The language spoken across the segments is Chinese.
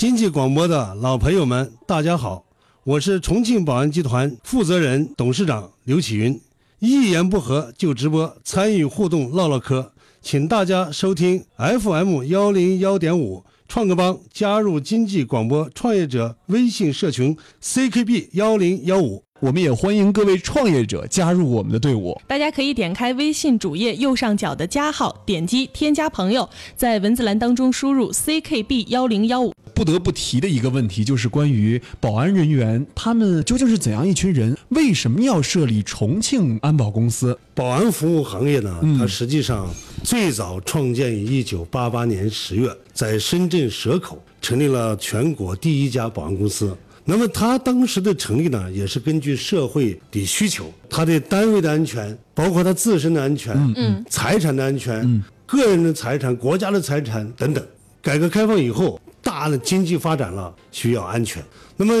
经济广播的老朋友们，大家好，我是重庆保安集团负责人、董事长刘启云。一言不合就直播，参与互动唠唠嗑，请大家收听 FM 幺零幺点五创客帮，加入经济广播创业者微信社群 CKB 幺零幺五。我们也欢迎各位创业者加入我们的队伍。大家可以点开微信主页右上角的加号，点击添加朋友，在文字栏当中输入 CKB 幺零幺五。不得不提的一个问题就是关于保安人员，他们究竟是怎样一群人？为什么要设立重庆安保公司？保安服务行业呢？它实际上最早创建于一九八八年十月，在深圳蛇口成立了全国第一家保安公司。那么它当时的成立呢，也是根据社会的需求，它的单位的安全，包括它自身的安全，嗯，财产的安全，个人的财产、国家的财产等等。改革开放以后。大的经济发展了，需要安全。那么，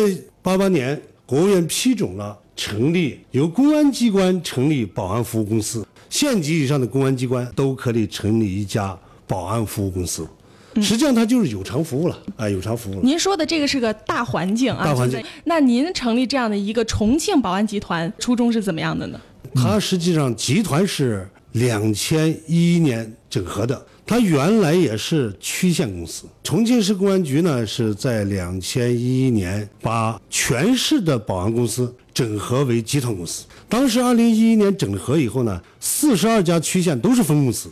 八八年国务院批准了成立由公安机关成立保安服务公司，县级以上的公安机关都可以成立一家保安服务公司。实际上，它就是有偿服务了啊，有偿服务。您说的这个是个大环境啊，大环境。那您成立这样的一个重庆保安集团，初衷是怎么样的呢？它实际上集团是两千一一年整合的。它原来也是区县公司，重庆市公安局呢是在两千一一年把全市的保安公司整合为集团公司。当时二零一一年整合以后呢，四十二家区县都是分公司，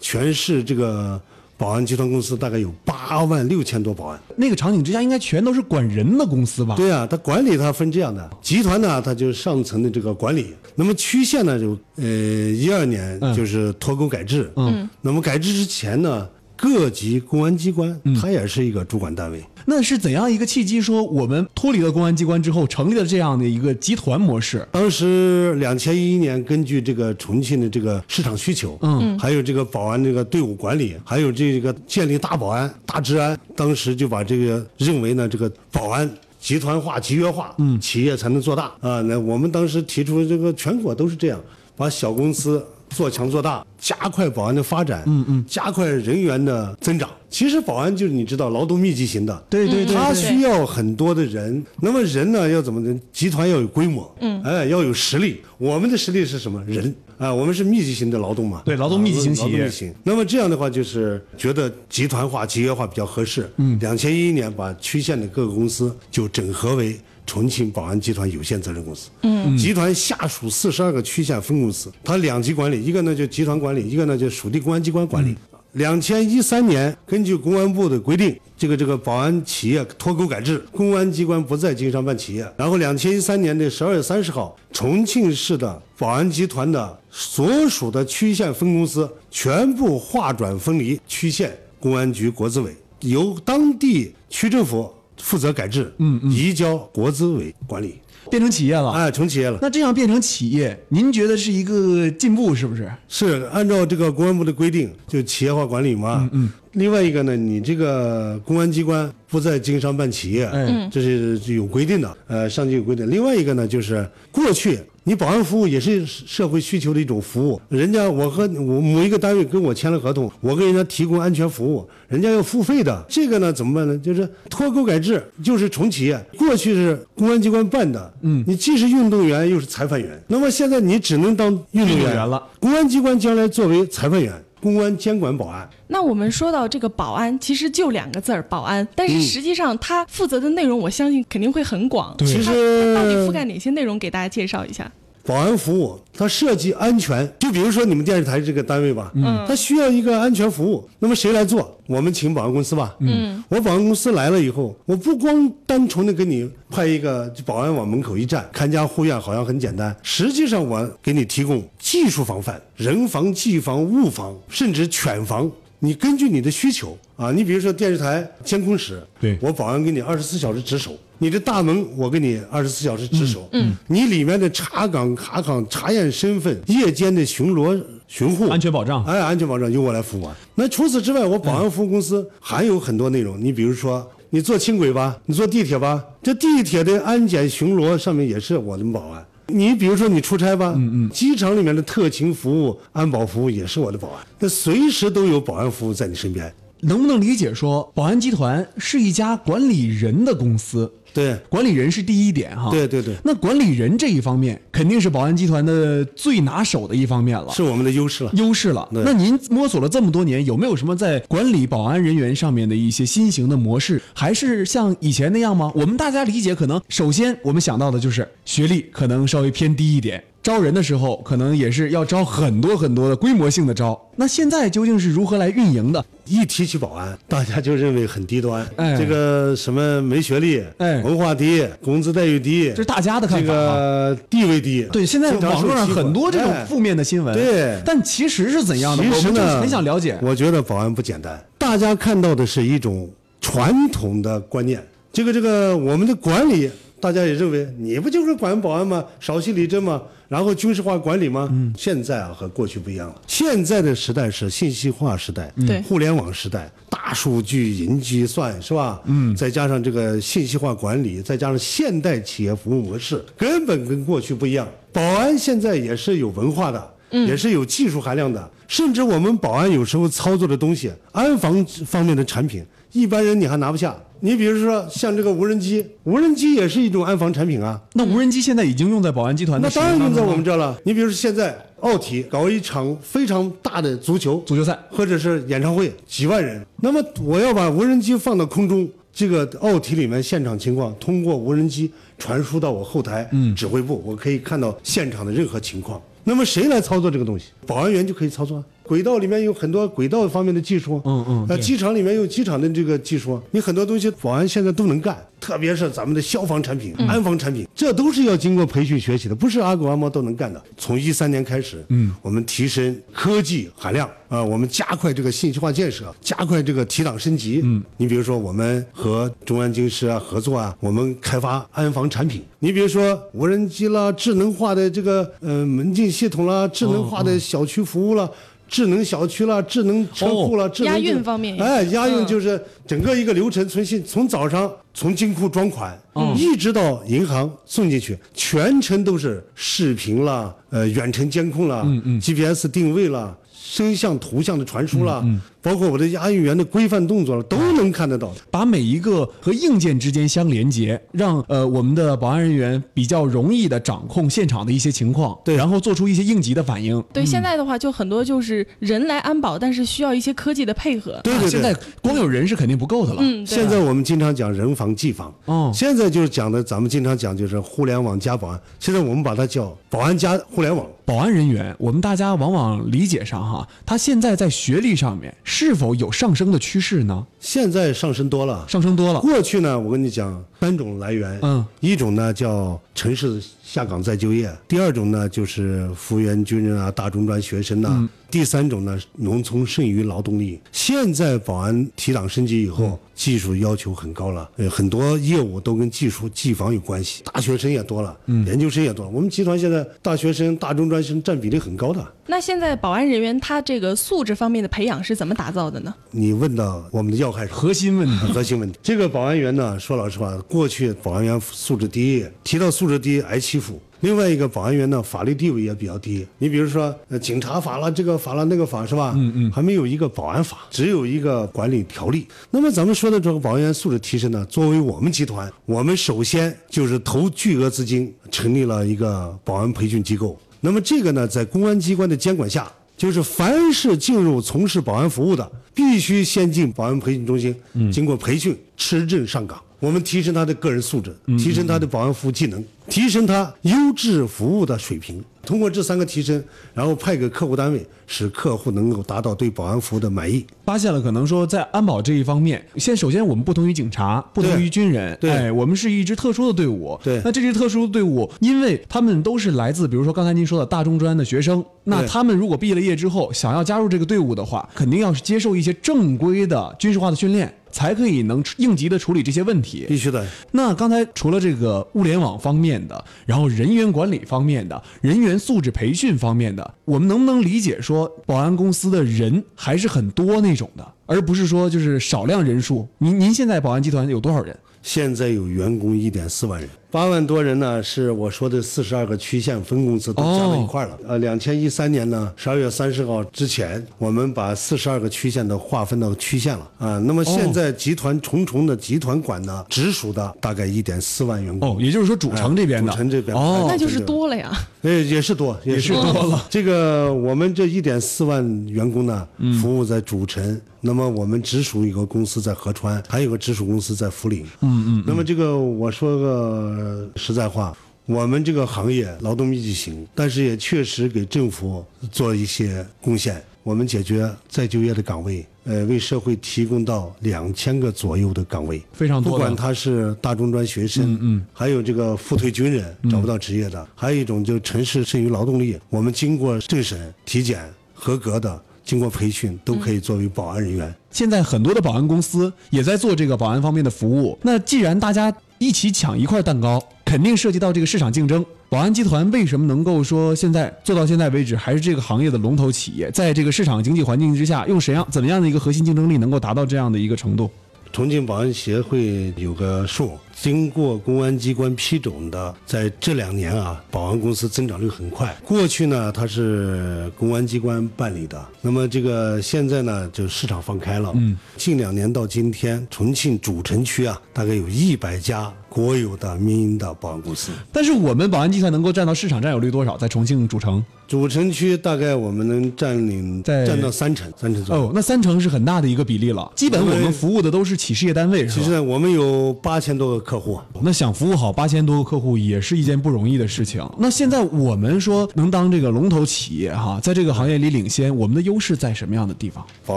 全市这个。保安集团公司大概有八万六千多保安，那个场景之下应该全都是管人的公司吧？对啊，它管理它分这样的。集团呢，它就是上层的这个管理，那么区县呢就呃一二年就是脱钩改制，嗯，那么改制之前呢。各级公安机关，它也是一个主管单位。那是怎样一个契机？说我们脱离了公安机关之后，成立了这样的一个集团模式。当时两千一一年，根据这个重庆的这个市场需求，嗯，还有这个保安这个队伍管理，还有这个建立大保安、大治安，当时就把这个认为呢，这个保安集团化、集约化，嗯，企业才能做大啊。那我们当时提出这个全国都是这样，把小公司。做强做大，加快保安的发展，嗯嗯，加快人员的增长。其实保安就是你知道劳动密集型的，对对对，他需要很多的人。那么人呢要怎么呢？集团要有规模，嗯，哎，要有实力。我们的实力是什么？人啊，我们是密集型的劳动嘛，对，劳动密集型企业。那么这样的话就是觉得集团化、集约化比较合适。嗯，两千一一年把区县的各个公司就整合为。重庆保安集团有限责任公司，嗯，集团下属四十二个区县分公司，它两级管理，一个呢就集团管理，一个呢就属地公安机关管理。两千一三年，根据公安部的规定，这个这个保安企业脱钩改制，公安机关不再经商办企业。然后两千一三年的十二月三十号，重庆市的保安集团的所属的区县分公司全部划转分离，区县公安局国资委由当地区政府。负责改制，嗯嗯，移交国资委管理，变成企业了，哎，成企业了。那这样变成企业，您觉得是一个进步，是不是？是按照这个公安部的规定，就企业化管理嘛。嗯嗯。另外一个呢，你这个公安机关不再经商办企业，嗯，这是有规定的，呃，上级有规定。另外一个呢，就是过去。你保安服务也是社会需求的一种服务，人家我和我某一个单位跟我签了合同，我给人家提供安全服务，人家要付费的，这个呢怎么办呢？就是脱钩改制，就是重启。过去是公安机关办的，嗯，你既是运动员又是裁判员，那么现在你只能当运动员了。公安机关将来作为裁判员。公安监管保安，那我们说到这个保安，其实就两个字儿保安，但是实际上他负责的内容，我相信肯定会很广。其实到底覆盖哪些内容，给大家介绍一下。保安服务，它涉及安全，就比如说你们电视台这个单位吧，嗯，它需要一个安全服务，那么谁来做？我们请保安公司吧，嗯，我保安公司来了以后，我不光单纯的给你派一个保安往门口一站，看家护院好像很简单，实际上我给你提供技术防范，人防、技防、物防，甚至犬防。你根据你的需求啊，你比如说电视台监控室，对我保安给你二十四小时值守；你的大门我给你二十四小时值守。嗯，你里面的查岗、卡岗、查验身份、夜间的巡逻、巡护、安全保障，哎，安全保障由我来服务。那除此之外，我保安服务公司还有很多内容。你比如说，你坐轻轨吧，你坐地铁吧，这地铁的安检巡逻上面也是我的保安。你比如说你出差吧，嗯嗯，机场里面的特勤服务、安保服务也是我的保安，那随时都有保安服务在你身边。能不能理解说，保安集团是一家管理人的公司？对管理人是第一点哈。对对对，那管理人这一方面，肯定是保安集团的最拿手的一方面了。是我们的优势了。优势了。对那您摸索了这么多年，有没有什么在管理保安人员上面的一些新型的模式？还是像以前那样吗？我们大家理解，可能首先我们想到的就是学历可能稍微偏低一点，招人的时候可能也是要招很多很多的规模性的招。那现在究竟是如何来运营的？一提起保安，大家就认为很低端，哎这个什么没学历，哎文化低，工资待遇低，这是大家的看这法这。个地位低。对，现在网络上很多这种哎负面的新闻，对但其实是怎样的？其实我们就是呢，很想了解。我觉得保安不简单，大家看到的是一种传统的观念。这个这个，我们的管理，大家也认为你不就是管保安吗？少息理政吗？然后军事化管理吗？嗯，现在啊和过去不一样了。现在的时代是信息化时代，对互联网时代，大数据、云计算是吧？嗯，再加上这个信息化管理，再加上现代企业服务模式，根本跟过去不一样。保安现在也是有文化的。也是有技术含量的，甚至我们保安有时候操作的东西，安防方面的产品，一般人你还拿不下。你比如说像这个无人机，无人机也是一种安防产品啊。那无人机现在已经用在保安集团的那当然用在我们这这儿了。你比如说现在奥体搞一场非常大的足球足球赛。或者是演唱会，几万人。那么我要把无人机放到空中，这个奥体里面现场情况通过无人机传输到我后台指挥部，我可以看到现场的任何情况。那么谁来操作这个东西？保安员就可以操作啊。轨道里面有很多轨道方面的技术，嗯嗯呃，机场里面有机场的这个技术，你很多东西保安现在都能干，特别是咱们的消防产品、安防产品，这都是要经过培训学习的，不是阿狗阿猫都能干的。从一三年开始，嗯，我们提升科技含量啊、我们加快这个信息化建设，加快这个提档升级。嗯，你比如说我们和中安京师啊合作啊，我们开发安防产品。你比如说无人机啦，智能化的这个呃门禁系统啦，智能化的小区服务啦。智能小区啦，智能车库啦，智能押运方面哎，押运嗯就是整个一个流程，从信从早上从金库装款，一直到银行送进去，全程都是视频啦，呃，远程监控啦、GPS 定位啦。声像、图像的传输啦，包括我的押运员的规范动作了，都能看得到。把每一个和硬件之间相连接，让呃我们的保安人员比较容易的掌控现场的一些情况，对然后做出一些应急的反应。对，现在的话就很多就是人来安保，但是需要一些科技的配合。对对对，现在光有人是肯定不够的了。嗯，现在我们经常讲人防技防，哦现在就是讲的，咱们经常讲就是互联网加保安，现在我们把它叫保安加互联网。保安人员，我们大家往往理解上哈，他现在在学历上面是否有上升的趋势呢？现在上升多了，上升多了。过去呢，我跟你讲三种来源，嗯，一种呢叫城市下岗再就业，第二种呢就是服务员、军人啊、大中专学生呐、嗯第三种呢农村剩余劳动力。现在保安提档升级以后，嗯技术要求很高了，呃，很多业务都跟技术技防有关系，大学生也多了，嗯研究生也多了。我们集团现在大学生、大中专生占比例很高的。那现在保安人员他这个素质方面的培养是怎么打造的呢？你问到我们的要害是核心问题，核心问题。这个保安员呢，说老实话，过去保安员素质低，提到素质低挨欺负。另外一个保安员呢，法律地位也比较低。你比如说，呃，警察法了，这个法了，那个法是吧？嗯嗯，还没有一个保安法，只有一个管理条例。那么咱们说的这个保安员素质提升呢，作为我们集团，我们首先就是投巨额资金成立了一个保安培训机构。那么这个呢，在公安机关的监管下，就是凡是进入从事保安服务的，必须先进保安培训中心，经过培训，持证上岗。我们提升他的个人素质，提升他的保安服务技能，提升他优质服务的水平。通过这三个提升，然后派给客户单位，使客户能够达到对保安服务的满意。发现了可能说在安保这一方面，现首先我们不同于警察，不同于军人，对哎，我们是一支特殊的队伍。对那这支特殊的队伍，因为他们都是来自，比如说刚才您说的大中专的学生，那他们如果毕了业之后想要加入这个队伍的话，肯定要是接受一些正规的军事化的训练，才可以能应急的处理这些问题。必须的，那刚才除了这个物联网方面的，然后人员管理方面的，人员素质培训方面的，我们能不能理解说，保安公司的人还是很多那种的？而不是说就是少量人数。您您现在保安集团有多少人？现在有员工一点四万人，八万多人呢，是我说的四十二个区县分公司都加到一块儿了。呃，两千一三年呢，十二月三十号之前，我们把四十二个区县都划分到区县了啊。那么现在集团重重的集团管呢，直属的大概一点四万员工。哦，也就是说主城这边的，主城这边哦那就是多了呀。呃，也是多，也是多了。这个我们这一点四万员工呢，服务在主城。那么我们直属一个公司在合川，还有个直属公司在涪陵。嗯嗯。那么这个我说个实在话，我们这个行业劳动密集型，但是也确实给政府做一些贡献。我们解决再就业的岗位，呃，为社会提供到两千个左右的岗位，非常多不管他是大中专学生，嗯嗯，还有这个复退军人找不到职业的，还有一种就是城市剩余劳动力，我们经过政审、体检合格的，经过培训都可以作为保安人员。现在很多的保安公司也在做这个保安方面的服务。那既然大家一起抢一块蛋糕，肯定涉及到这个市场竞争。保安集团为什么能够说现在做到现在为止还是这个行业的龙头企业？在这个市场经济环境之下，用怎样怎么样的一个核心竞争力能够达到这样的一个程度？重庆保安协会有个数，经过公安机关批准的，在这两年啊，保安公司增长率很快。过去呢，它是公安机关办理的，那么这个现在呢，就市场放开了。嗯，近两年到今天，重庆主城区啊，大概有一百家国有的民营的保安公司。但是我们保安集团能够占到市场占有率多少？在重庆主城？主城区大概我们能占领在占到三成，三成左右。哦，那三成是很大的一个比例了。基本我们服务的都是企事业单位，是吧？其实呢，我们有八千多个客户。那想服务好八千多个客户也是一件不容易的事情。那现在我们说能当这个龙头企业哈，在这个行业里领先，我们的优势在什么样的地方？保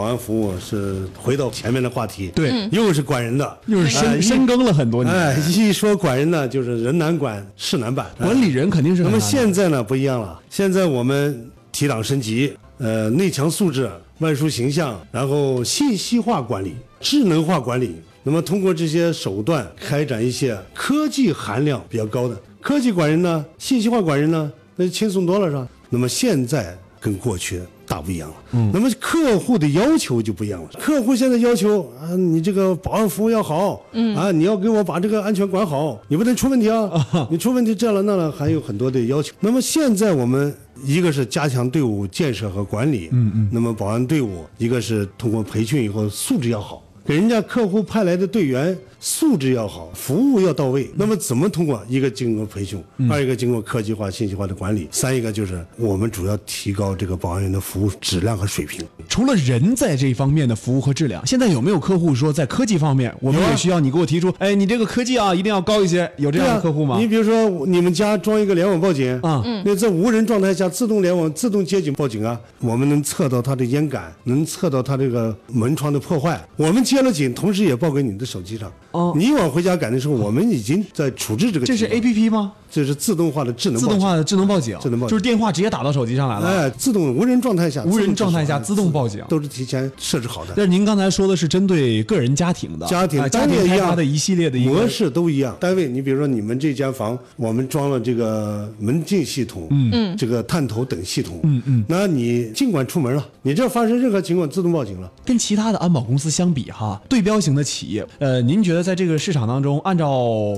安服务是回到前面的话题，对，又是管人的，又是哎深深耕了很多年。哎，一说管人呢，就是人难管，事难办。管理人肯定是那么现在呢不一样了，现在我们提档升级，呃，内强素质、外疏形象，然后信息化管理、智能化管理。那么通过这些手段，开展一些科技含量比较高的科技管人呢，信息化管人呢，那就轻松多了，是吧？那么现在跟过去大不一样了。嗯，那么客户的要求就不一样了。客户现在要求啊，你这个保安服务要好，嗯啊，你要给我把这个安全管好，你不能出问题啊，你出问题这了那了，还有很多的要求。那么现在我们一个是加强队伍建设和管理，嗯嗯，那么保安队伍一个是通过培训以后素质要好。给人家客户派来的队员素质要好，服务要到位。那么怎么通过？一个经过培训，二一个经过科技化、信息化的管理，三一个就是我们主要提高这个保安员的服务质量和水平。除了人在这一方面的服务和质量，现在有没有客户说在科技方面，我们也需要你给我提出，哎，你这个科技啊一定要高一些，有这样的客户吗你？比如说，你们家装一个联网报警啊那在无人状态下自动联网、自动接警报警啊，我们能测到它的烟感，能测到它这个门窗的破坏。我们接了警，同时也报给你的手机上。哦你往回家赶的时候，我们已经在处置这个。这是 A P P 吗？这是自动化的智能自动化的智能报警，智能报警。就是电话直接打到手机上来了。哎，自动无人状态下，无人状态下自自动报警。都是提前设置好的。但是您刚才说的是针对个人家庭的家庭啊家庭单位一样。开发的一系列的一个模式都一样。单位，你比如说你们这间房，我们装了这个门禁系统，嗯。嗯，这个探头等系统，嗯嗯，那你尽管出门了，你这发生任何情况自动报警了。跟其他的安保公司相比哈，对标型的企业，呃，您觉得在这个市场当中，按照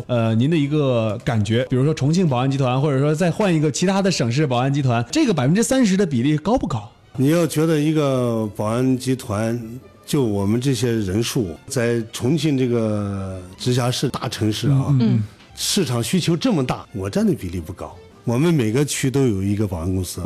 呃您的一个感觉，比如说重庆保安集团，或者说再换一个其他的省市保安集团，这个百分之三十的比例高不高？你要觉得一个保安集团，就我们这些人数，在重庆这个直辖市大城市啊，市场需求这么大，我占的比例不高。我们每个区都有一个保安公司，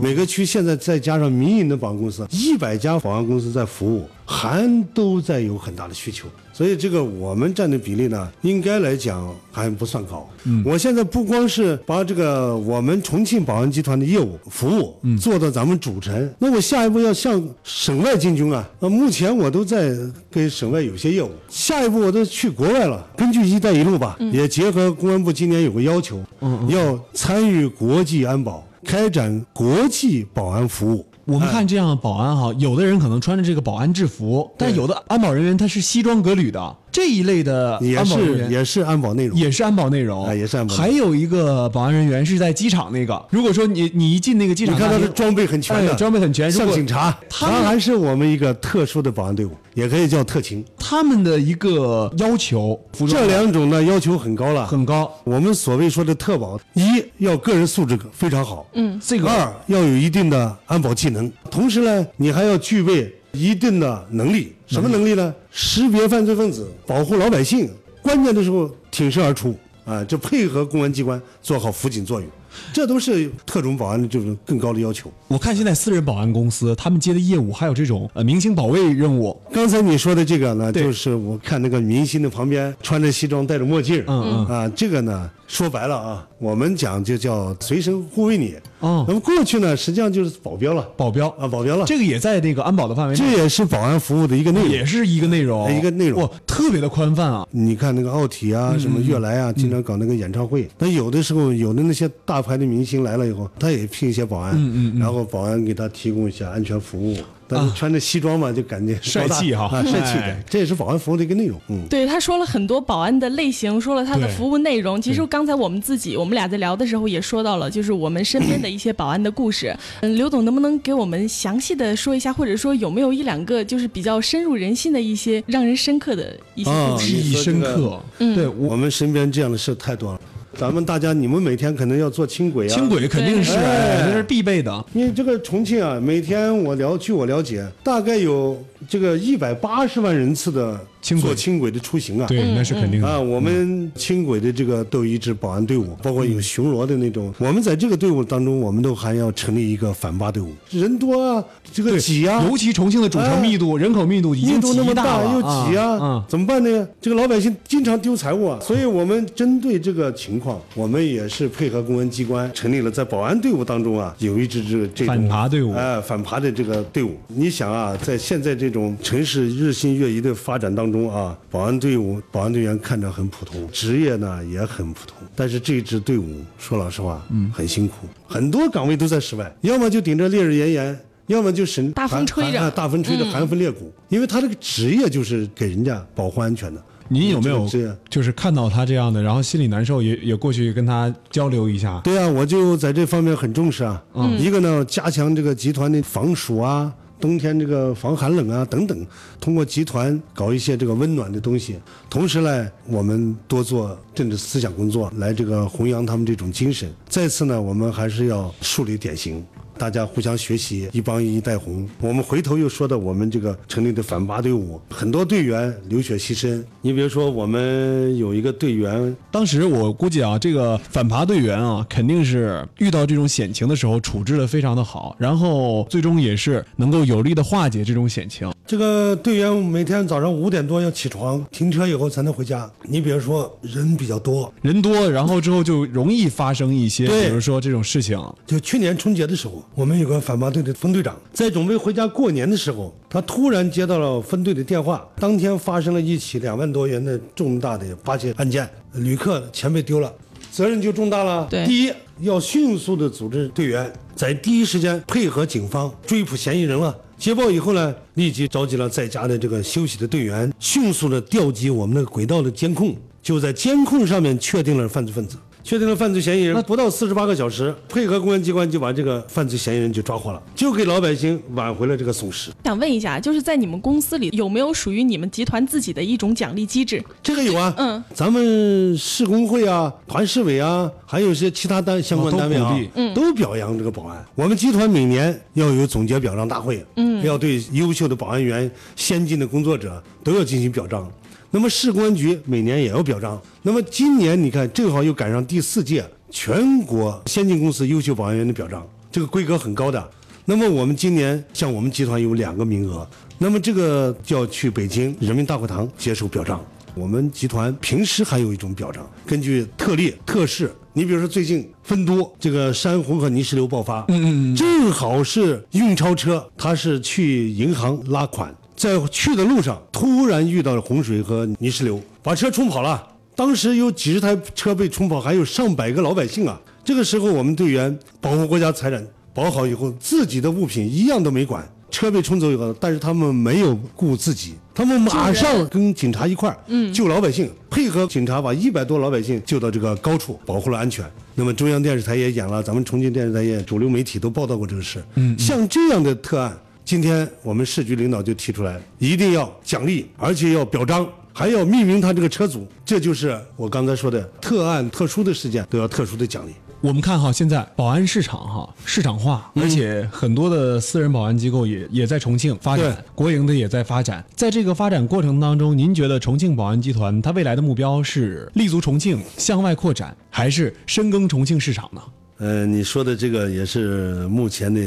每个区现在再加上民营的保安公司，一百家保安公司在服务，还都在有很大的需求。所以这个我们占的比例呢，应该来讲还不算高。我现在不光是把这个我们重庆保安集团的业务服务做到咱们主城，那我下一步要向省外进军啊。那目前我都在跟省外有些业务，下一步我都去国外了。根据“一带一路”吧，也结合公安部今年有个要求，要参与国际安保，开展国际保安服务。我们看这样的保安哈，有的人可能穿着这个保安制服，但有的安保人员他是西装革履的，这一类的也安保人员。是也是安保内容。也是安保内容，哎也是安保还有一个保安人员是在机场那个，如果说你你一进那个机场你，看他的装备很全的，哎装备很全。像警察，他还是我们一个特殊的保安队伍，也可以叫特勤。他们的一个要求，服装这两种呢要求很高了，很高，我们所谓说的特保，一要个人素质非常好，嗯，这个二要有一定的安保技能，同时呢，你还要具备一定的能力。什么能力呢？识别犯罪分子，保护老百姓，关键的时候挺身而出啊，就配合公安机关做好辅警作用，这都是特种保安的这种更高的要求。我看现在私人保安公司他们接的业务还有这种呃明星保卫任务，刚才你说的这个呢，就是我看那个明星的旁边穿着西装戴着墨镜，嗯嗯啊，这个呢说白了啊，我们讲就叫随身护卫你。哦那么过去呢，实际上就是保镖了，保镖啊，保镖了，这个也在那个安保的范围内，这也是保安服务的一个内容。也是一个内容，一个内容哇，特别的宽泛啊。你看那个奥体啊，什么悦来啊，经常搞那个演唱会。那有的时候，有的那些大牌的明星来了以后，他也聘一些保安，然后保安给他提供一下安全服务。但是穿着西装嘛，就感觉帅气哈啊，帅气哎的，这也是保安服务的一个内容。嗯。对，他说了很多保安的类型，说了他的服务内容。其实刚才我们自己，我们俩在聊的时候也说到了，就是我们身边的一些保安的故事。嗯，刘总能不能给我们详细的说一下，或者说有没有一两个就是比较深入人心的一些让人深刻的一些啊故事？记忆深刻，嗯对我我们身边这样的事太多了。咱们大家，你们每天可能要坐轻轨啊。轻轨肯定是，对哎这是必备的。因为这个重庆啊，每天我了，据我了解，大概有这个一百八十万人次的轻轨坐轻轨的出行啊。对，那是肯定的。啊，我们轻轨的这个都有一支保安队伍，包括有巡逻的那种。我们在这个队伍当中，我们都还要成立一个反扒队伍，人多啊，这个挤啊，尤其重庆的主城密度、人口密度已经密度那么大了又挤啊，啊，怎么办呢？这个老百姓经常丢财物啊，所以我们针对这个情况，我们也是配合公安机关成立了在保安队伍当中啊，有一支这个这种反扒队伍哎、反扒的这个队伍。你想啊，在现在这种城市日新月异的发展当中啊，保安队伍、保安队员看着很普通，职业呢也很普通，但是这支队伍说老实话，嗯，很辛苦，很多岗位都在室外，要么就顶着烈日炎炎。要么就是大风吹着大风吹着寒风裂骨，因为他这个职业就是给人家保护安全的。您有没有就是看到他这样的，然后心里难受，也也过去跟他交流一下？对啊，我就在这方面很重视啊。嗯，一个呢，加强这个集团的防暑啊，冬天这个防寒冷啊等等，通过集团搞一些这个温暖的东西。同时呢，我们多做政治思想工作，来这个弘扬他们这种精神。再次呢，我们还是要树立典型。大家互相学习，一帮一带红。我们回头又说到我们这个成立的反扒队伍，很多队员流血牺牲。你比如说，我们有一个队员当时我估计啊，这个反扒队员啊，肯定是遇到这种险情的时候处置的非常的好，然后最终也是能够有力的化解这种险情。这个队员每天早上五点多要起床，停车以后才能回家。你比如说人比较多，人多，然后之后就容易发生一些，比如说这种事情。就去年春节的时候，我们有个反扒队的分队长，在准备回家过年的时候，他突然接到了分队的电话，当天发生了一起两万多元的重大的扒窃案件，旅客钱被丢了，责任就重大了。对第一要迅速的组织队员，在第一时间配合警方追捕嫌疑人了。接报以后呢，立即召集了在家的这个休息的队员，迅速的调集我们那个轨道的监控，就在监控上面确定了犯罪分子。确定了犯罪嫌疑人，不到四十八个小时，配合公安机关就把这个犯罪嫌疑人就抓获了，就给老百姓挽回了这个损失。想问一下，就是在你们公司里有没有属于你们集团自己的一种奖励机制？这个有啊，嗯，咱们市工会啊、团市委啊，还有一些其他单相关单位啊嗯都表扬这个保安。我们集团每年要有总结表彰大会，嗯，要对优秀的保安员、先进的工作者都要进行表彰。那么市公安局每年也要表彰。那么今年你看，正好又赶上第四届全国先进公司优秀保安员的表彰，这个规格很高的。那么我们今年像我们集团有两个名额，那么这个就要去北京人民大会堂接受表彰。我们集团平时还有一种表彰，根据特例特事，你比如说最近分都这个山洪和泥石流爆发，嗯嗯，正好是运钞车，他是去银行拉款，在去的路上突然遇到了洪水和泥石流，把车冲跑了。当时有几十台车被冲跑，还有上百个老百姓啊。这个时候，我们队员保护国家财产，保好以后，自己的物品一样都没管，车被冲走以后，但是他们没有顾自己，他们马上跟警察一块儿，嗯，救老百姓，配合警察把一百多老百姓救到这个高处，保护了安全。那么中央电视台也演了，咱们重庆电视台也主流媒体都报道过这个事。嗯，像这样的特案，今天我们市局领导就提出来，一定要奖励，而且要表彰。还要命名他这个车主，这就是我刚才说的特案、特殊的事件都要特殊的奖励。我们看哈，现在保安市场哈市场化，而且很多的私人保安机构也也在重庆发展，国营的也在发展。在这个发展过程当中，您觉得重庆保安集团它未来的目标是立足重庆向外扩展，还是深耕重庆市场呢？呃，你说的这个也是目前的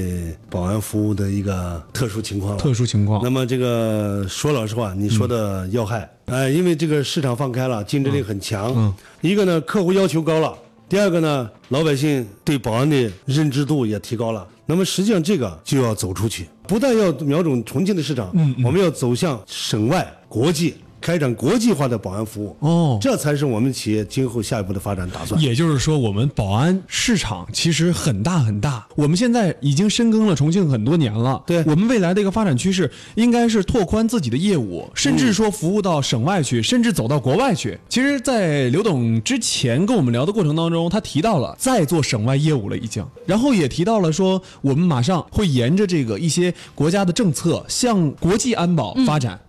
保安服务的一个特殊情况。特殊情况。那么这个说老实话，你说的要害，哎，因为这个市场放开了，竞争力很强。嗯。一个呢，客户要求高了；第二个呢，老百姓对保安的认知度也提高了。那么实际上这个就要走出去，不但要瞄准重庆的市场，嗯，我们要走向省外、国际。开展国际化的保安服务哦，这才是我们企业今后下一步的发展打算。也就是说，我们保安市场其实很大很大。我们现在已经深耕了重庆很多年了，对我们未来的一个发展趋势，应该是拓宽自己的业务，甚至说服务到省外去，甚至走到国外去。其实，在刘董之前跟我们聊的过程当中，他提到了在做省外业务了已经，然后也提到了说，我们马上会沿着这个一些国家的政策向国际安保发展。